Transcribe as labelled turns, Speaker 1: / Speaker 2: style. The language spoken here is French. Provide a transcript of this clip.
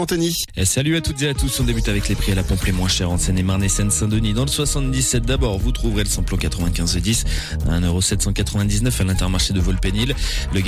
Speaker 1: Anthony.
Speaker 2: Eh, salut à toutes et à tous. On débute avec les prix à la pompe les moins chers en Seine-et-Marne et Seine-Saint-Denis. Dans le 77 d'abord, vous trouverez le samplon 95 10 à 1,799€ à l'intermarché de Volpénil. Le